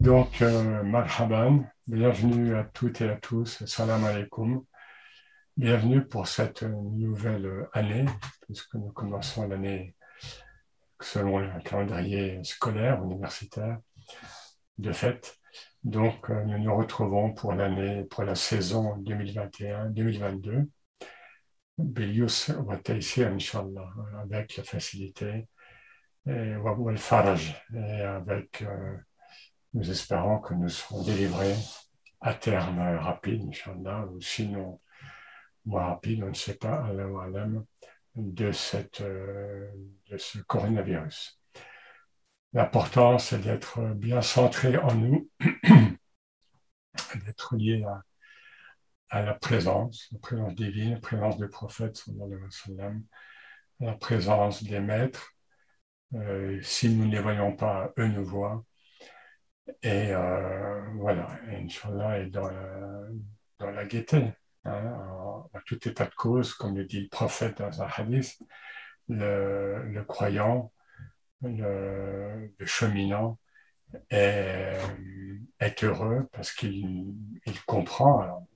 Donc, euh, marhaban, bienvenue à toutes et à tous, salam alaikum. Bienvenue pour cette nouvelle année, puisque nous commençons l'année selon le calendrier scolaire, universitaire, de fait. Donc, euh, nous nous retrouvons pour l'année, pour la saison 2021-2022. Bilius wa Inch'Allah, avec la facilité et, et avec euh, nous espérons que nous serons délivrés à terme rapide, Inch'Allah, ou sinon moins rapide, on ne sait pas, de, cette, euh, de ce coronavirus. L'important, c'est d'être bien centré en nous, d'être lié à, la présence, la présence divine, la présence des prophètes, la présence des maîtres. Euh, si nous ne les voyons pas, eux nous voient. Et euh, voilà, Inch'Allah est dans la, dans la gaieté, hein, en, tout état de cause, comme le dit le prophète dans un hadith, le, croyant, le, cheminant est, heureux parce qu'il il comprend.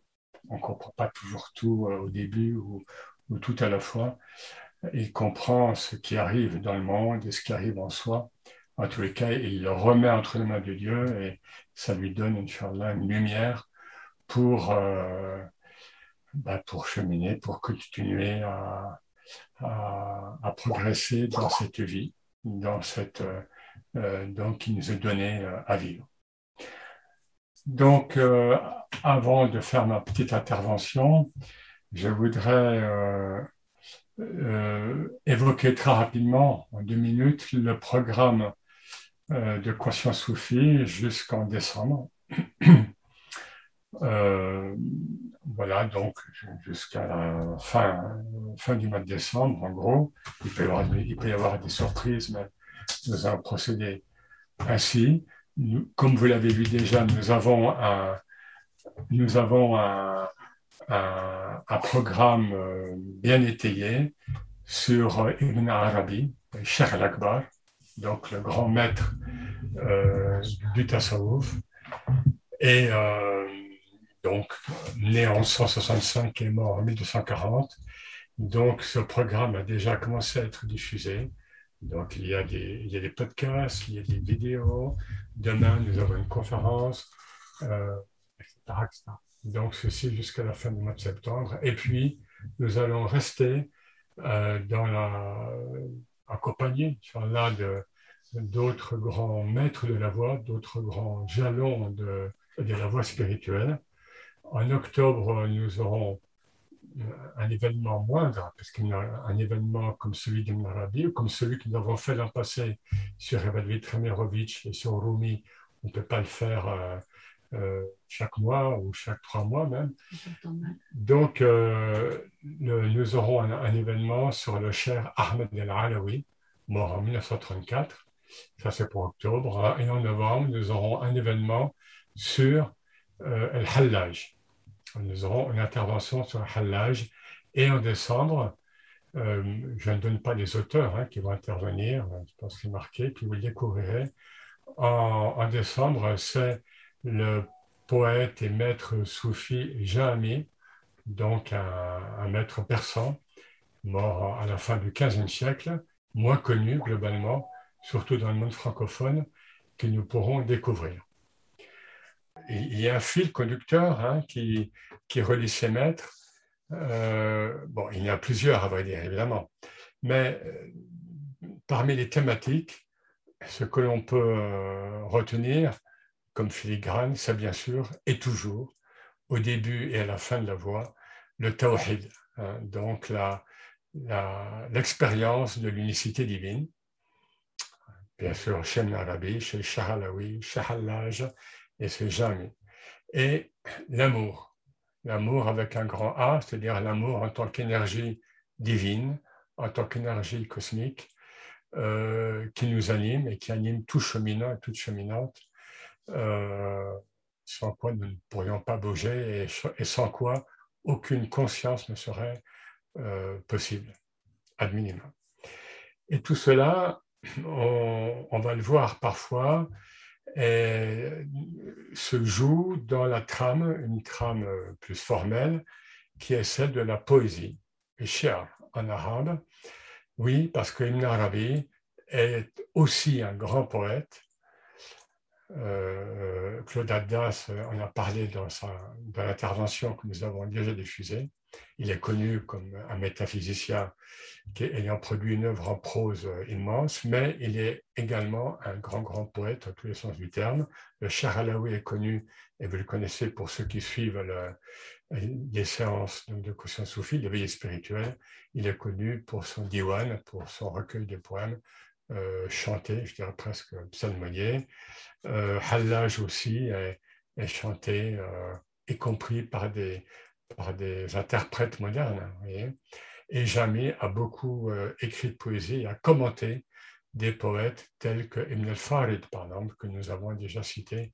On ne comprend pas toujours tout euh, au début ou tout à la fois. Il comprend ce qui arrive dans le monde et ce qui arrive en soi en tous les cas, il le remet entre les mains de Dieu et ça lui donne, Inch'Allah, une lumière pour, euh, bah, pour cheminer, pour continuer à, progresser dans cette vie, dans cette, euh, euh donc, qui nous est donnée euh, à vivre. Donc, euh, avant de faire ma petite intervention, je voudrais évoquer très rapidement, en deux minutes, le programme euh, de conscience soufie jusqu'en décembre. Euh, voilà, donc jusqu'à la fin, fin du mois de décembre, en gros. Il peut y avoir, il peut y avoir des surprises, mais nous allons procéder ainsi. comme vous l'avez vu déjà, nous avons un, nous avons un, un, programme euh, bien étayé sur Ibn Arabi, Cheikh al-Akbar, donc le grand maître euh, du Tasawwuf. Et euh, donc, né en 165 et mort en 1240. Donc, ce programme a déjà commencé à être diffusé. Donc, il y, a des, il y a des podcasts, il y a des vidéos. Demain, nous aurons une conférence, euh, etc., Donc, ceci jusqu'à la fin du mois de septembre. Et puis, nous allons rester euh, dans la accompagné là, d'autres grands maîtres de la voie, d'autres grands jalons de, de la voie spirituelle. En octobre, nous aurons euh, un événement moindre, parce qu'il y a un événement comme celui de Marabi, ou comme celui que nous avons fait l'an passé sur Evadvit Tremerovitch et sur Rumi, on ne peut pas le faire euh, chaque mois ou chaque trois mois même. Donc, euh, nous aurons un, événement sur le cher Ahmed El-Alawi, mort en 1934. Ça, c'est pour octobre. Et en novembre, nous aurons un événement sur euh, El Hallaj. Nous aurons une intervention sur El Hallaj. Et en décembre, je ne donne pas les auteurs hein, qui vont intervenir, je pense que c'est marqué, puis vous le découvrirez. En, en décembre, c'est le poète et maître soufi Jahami, donc un, maître persan, mort à la fin du XVe siècle, moins connu globalement, surtout dans le monde francophone, que nous pourrons découvrir. Il y a un fil conducteur hein, qui, relie ces maîtres. Euh, bon, il y en a plusieurs, à vrai dire, évidemment. Mais euh, parmi les thématiques, ce que l'on peut euh, retenir, comme filigrane, c'est bien sûr et toujours, au début et à la fin de la voie, le tawhid, hein, donc l'expérience de l'unicité divine. Bien sûr, Shem Arabi, chez Shahalawi, Shahallaj et c'est Jami. Et l'amour, l'amour avec un grand A, c'est-à-dire l'amour en tant qu'énergie divine, en tant qu'énergie cosmique, euh, qui nous anime et qui anime tout cheminant et toute cheminante sans quoi nous ne pourrions pas bouger et, sans quoi aucune conscience ne serait euh, possible, ad minima. Et tout cela, on, va le voir parfois, se joue dans la trame, une trame plus formelle, qui est celle de la poésie. Cher en arabe, oui, parce qu'Ibn Arabi est aussi un grand poète. Euh, Claude Addas en a parlé dans, dans l'intervention que nous avons déjà diffusée. Il est connu comme un métaphysicien qui, ayant produit une œuvre en prose immense, mais il est également un grand, grand poète, en tous les sens du terme. Le Alaoui est connu, et vous le connaissez pour ceux qui suivent les séances de conscience soufie, l'éveil spirituel. Il est connu pour son diwan, pour son recueil de poèmes euh, chantés, je dirais presque psalmodiés. Euh, Hallaj aussi est, chanté, euh, y compris par des, par des interprètes modernes. et jamais a beaucoup euh, écrit de poésie a commenté des poètes tels que Ibn al-Farid, par exemple, que nous avons déjà cité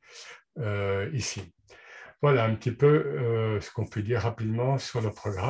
euh, ici. Voilà un petit peu euh, ce qu'on peut dire rapidement sur le programme.